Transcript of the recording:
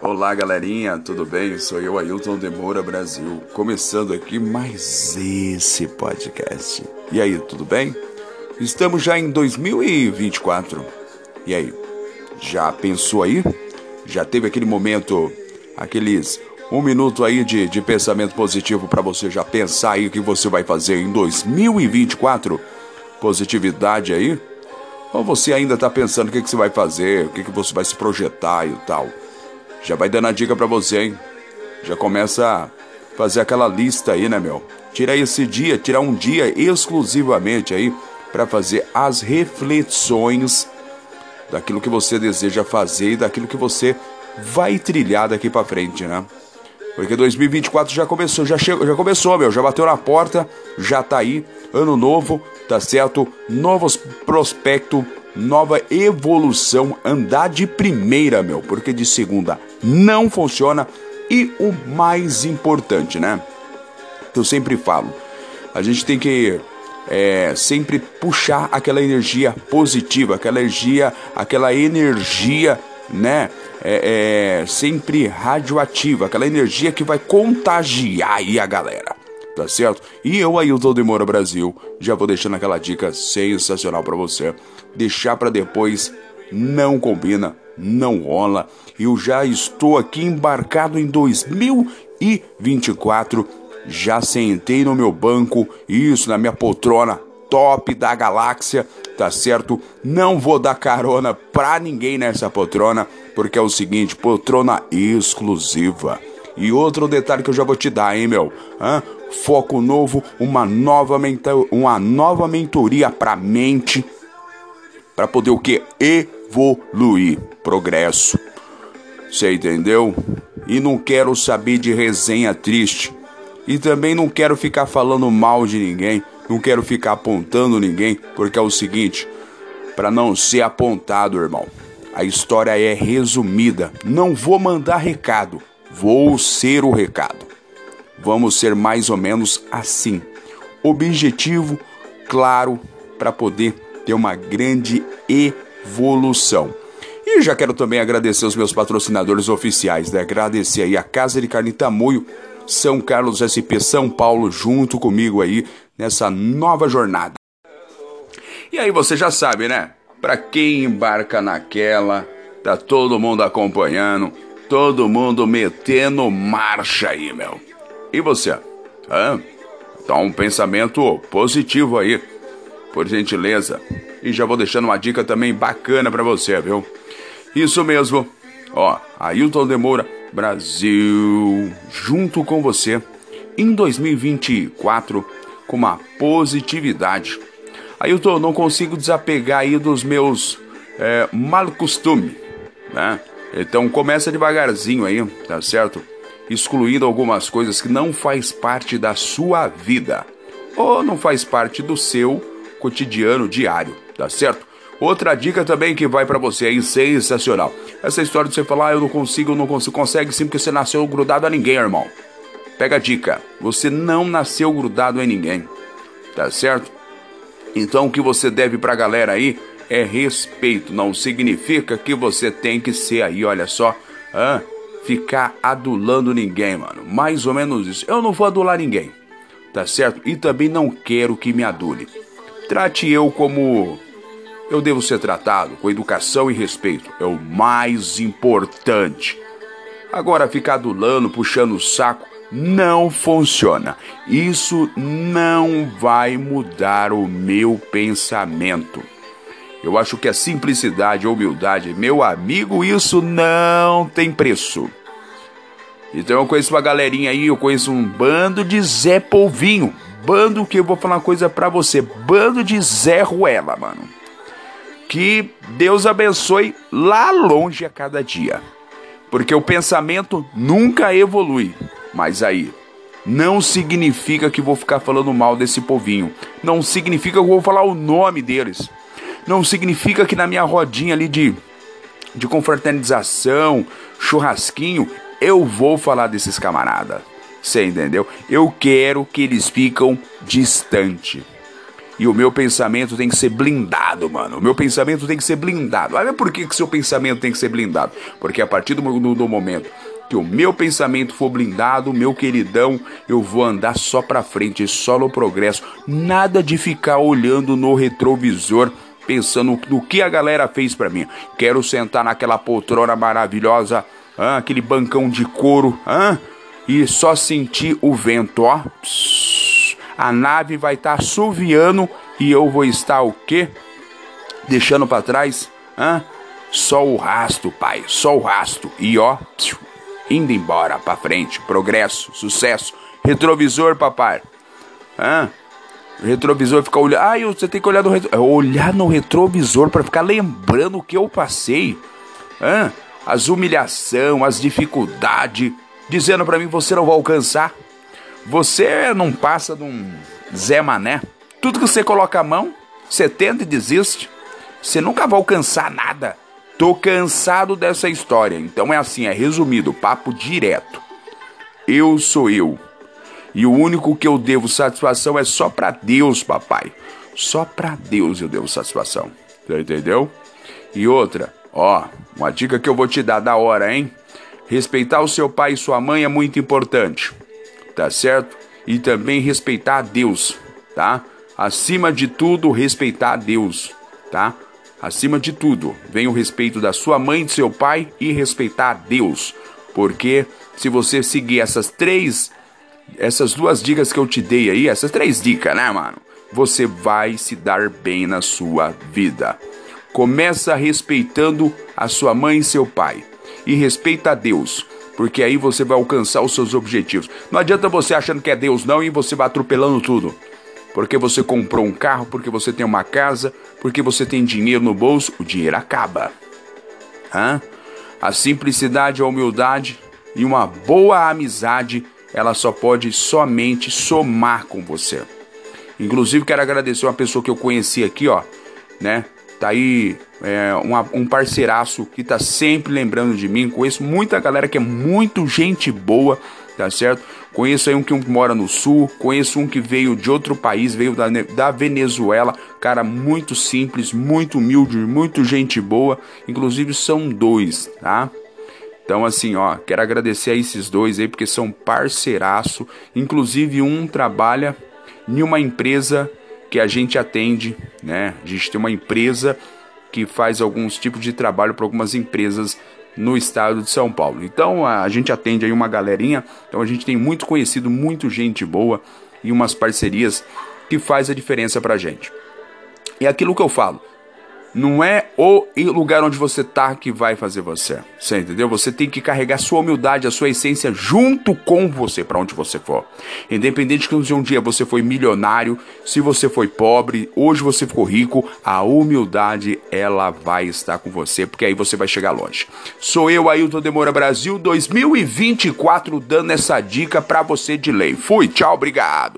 Olá galerinha, tudo bem? Sou eu, Ailton Demora Brasil, começando aqui mais esse podcast. E aí, tudo bem? Estamos já em 2024. E aí, já pensou aí? Já teve aquele momento, aqueles um minuto aí de, de pensamento positivo para você já pensar aí o que você vai fazer em 2024? Positividade aí? Ou você ainda está pensando o que, que você vai fazer, o que, que você vai se projetar e tal? Já vai dando a dica para você, hein? Já começa a fazer aquela lista aí, né, meu? Tira esse dia, tirar um dia exclusivamente aí para fazer as reflexões daquilo que você deseja fazer e daquilo que você vai trilhar daqui para frente, né? Porque 2024 já começou, já chegou, já começou, meu, já bateu na porta, já tá aí, ano novo, tá certo? Novos prospectos, nova evolução, andar de primeira, meu, porque de segunda não funciona. E o mais importante, né? Eu sempre falo, a gente tem que é, sempre puxar aquela energia positiva, aquela energia, aquela energia, né? É, é, sempre radioativa, aquela energia que vai contagiar aí a galera, tá certo? E eu, Ailton Demora Brasil, já vou deixando aquela dica sensacional para você. Deixar para depois não combina, não rola. Eu já estou aqui embarcado em 2024 já sentei no meu banco, isso, na minha poltrona top da galáxia, tá certo? Não vou dar carona pra ninguém nessa poltrona, porque é o seguinte, poltrona exclusiva. E outro detalhe que eu já vou te dar, hein, meu? Hã? Foco novo, uma nova, uma nova mentoria pra mente, para poder o que? Evoluir, progresso. Você entendeu? E não quero saber de resenha triste. E também não quero ficar falando mal de ninguém, não quero ficar apontando ninguém, porque é o seguinte, para não ser apontado, irmão. A história é resumida. Não vou mandar recado, vou ser o recado. Vamos ser mais ou menos assim. Objetivo claro para poder ter uma grande evolução. E já quero também agradecer os meus patrocinadores oficiais, né? Agradecer aí a Casa de Carne Tamoio, são Carlos SP São Paulo junto comigo aí nessa nova jornada. E aí você já sabe, né? Para quem embarca naquela, tá todo mundo acompanhando, todo mundo metendo marcha aí, meu. E você? Hã? Dá um pensamento positivo aí, por gentileza. E já vou deixando uma dica também bacana para você, viu? Isso mesmo. Ó, Ailton Demora Brasil, junto com você em 2024 com uma positividade. Tô, não consigo desapegar aí dos meus é, mal costumes, né? Então começa devagarzinho aí, tá certo? Excluindo algumas coisas que não faz parte da sua vida ou não faz parte do seu cotidiano diário, tá certo? Outra dica também que vai para você aí, sensacional. Essa história de você falar, ah, eu não consigo, eu não consigo, consegue sim porque você nasceu grudado a ninguém, irmão. Pega a dica, você não nasceu grudado em ninguém, tá certo? Então o que você deve pra galera aí é respeito, não significa que você tem que ser aí, olha só, ficar adulando ninguém, mano. Mais ou menos isso. Eu não vou adular ninguém, tá certo? E também não quero que me adule. Trate eu como eu devo ser tratado com educação e respeito. É o mais importante. Agora, ficar adulando, puxando o saco, não funciona. Isso não vai mudar o meu pensamento. Eu acho que a simplicidade, a humildade, meu amigo, isso não tem preço. Então eu conheço uma galerinha aí, eu conheço um bando de Zé Polvinho. Bando que eu vou falar uma coisa pra você. Bando de Zé Ruela, mano. Que Deus abençoe lá longe a cada dia. Porque o pensamento nunca evolui. Mas aí, não significa que vou ficar falando mal desse povinho. Não significa que vou falar o nome deles. Não significa que na minha rodinha ali de, de confraternização, churrasquinho, eu vou falar desses camaradas. Você entendeu? Eu quero que eles ficam distante. E o meu pensamento tem que ser blindado, mano. O meu pensamento tem que ser blindado. Olha por que, que seu pensamento tem que ser blindado. Porque a partir do, do, do momento que o meu pensamento for blindado, meu queridão, eu vou andar só pra frente, só no progresso. Nada de ficar olhando no retrovisor pensando no que a galera fez para mim. Quero sentar naquela poltrona maravilhosa, ah, aquele bancão de couro, ah, e só sentir o vento, ó. A nave vai estar tá assoviando e eu vou estar o quê? Deixando para trás, ah, só o rasto, pai, só o rasto. E ó, indo embora para frente, progresso, sucesso, retrovisor, papai. Ah, retrovisor ficar olhando. Ah, você tem que olhar no retrovisor. É olhar no retrovisor para ficar lembrando o que eu passei. Ah, as humilhação, as dificuldades, dizendo para mim você não vai alcançar. Você não passa de um Zé Mané. Tudo que você coloca a mão, você tenta e desiste. Você nunca vai alcançar nada. Tô cansado dessa história. Então é assim, é resumido, papo direto. Eu sou eu. E o único que eu devo satisfação é só para Deus, papai. Só para Deus eu devo satisfação. Entendeu? E outra, ó, uma dica que eu vou te dar da hora, hein? Respeitar o seu pai e sua mãe é muito importante. Tá certo? E também respeitar a Deus, tá? Acima de tudo, respeitar a Deus, tá? Acima de tudo, vem o respeito da sua mãe do seu pai e respeitar a Deus. Porque se você seguir essas três, essas duas dicas que eu te dei aí, essas três dicas, né, mano? Você vai se dar bem na sua vida. Começa respeitando a sua mãe e seu pai. E respeita a Deus porque aí você vai alcançar os seus objetivos. Não adianta você achando que é Deus não e você vai atropelando tudo porque você comprou um carro, porque você tem uma casa, porque você tem dinheiro no bolso, o dinheiro acaba. Hã? A simplicidade, a humildade e uma boa amizade, ela só pode somente somar com você. Inclusive, quero agradecer uma pessoa que eu conheci aqui, ó, né? Tá aí é, uma, um parceiraço que tá sempre lembrando de mim. Conheço muita galera que é muito gente boa tá certo? Conheço aí um que mora no sul, conheço um que veio de outro país, veio da, da Venezuela, cara muito simples, muito humilde, muito gente boa, inclusive são dois, tá? Então assim, ó, quero agradecer a esses dois aí porque são parceiraço, inclusive um trabalha em uma empresa que a gente atende, né? A gente tem uma empresa que faz alguns tipos de trabalho para algumas empresas no estado de São Paulo. Então a gente atende aí uma galerinha, então a gente tem muito conhecido, muito gente boa e umas parcerias que faz a diferença pra gente. E aquilo que eu falo, não é o lugar onde você tá que vai fazer você. Você entendeu? Você tem que carregar sua humildade, a sua essência junto com você para onde você for. Independente que se um dia você foi milionário, se você foi pobre, hoje você ficou rico, a humildade ela vai estar com você, porque aí você vai chegar longe. Sou eu, Ailton Demora Brasil 2024 dando essa dica para você de lei. Fui, tchau, obrigado.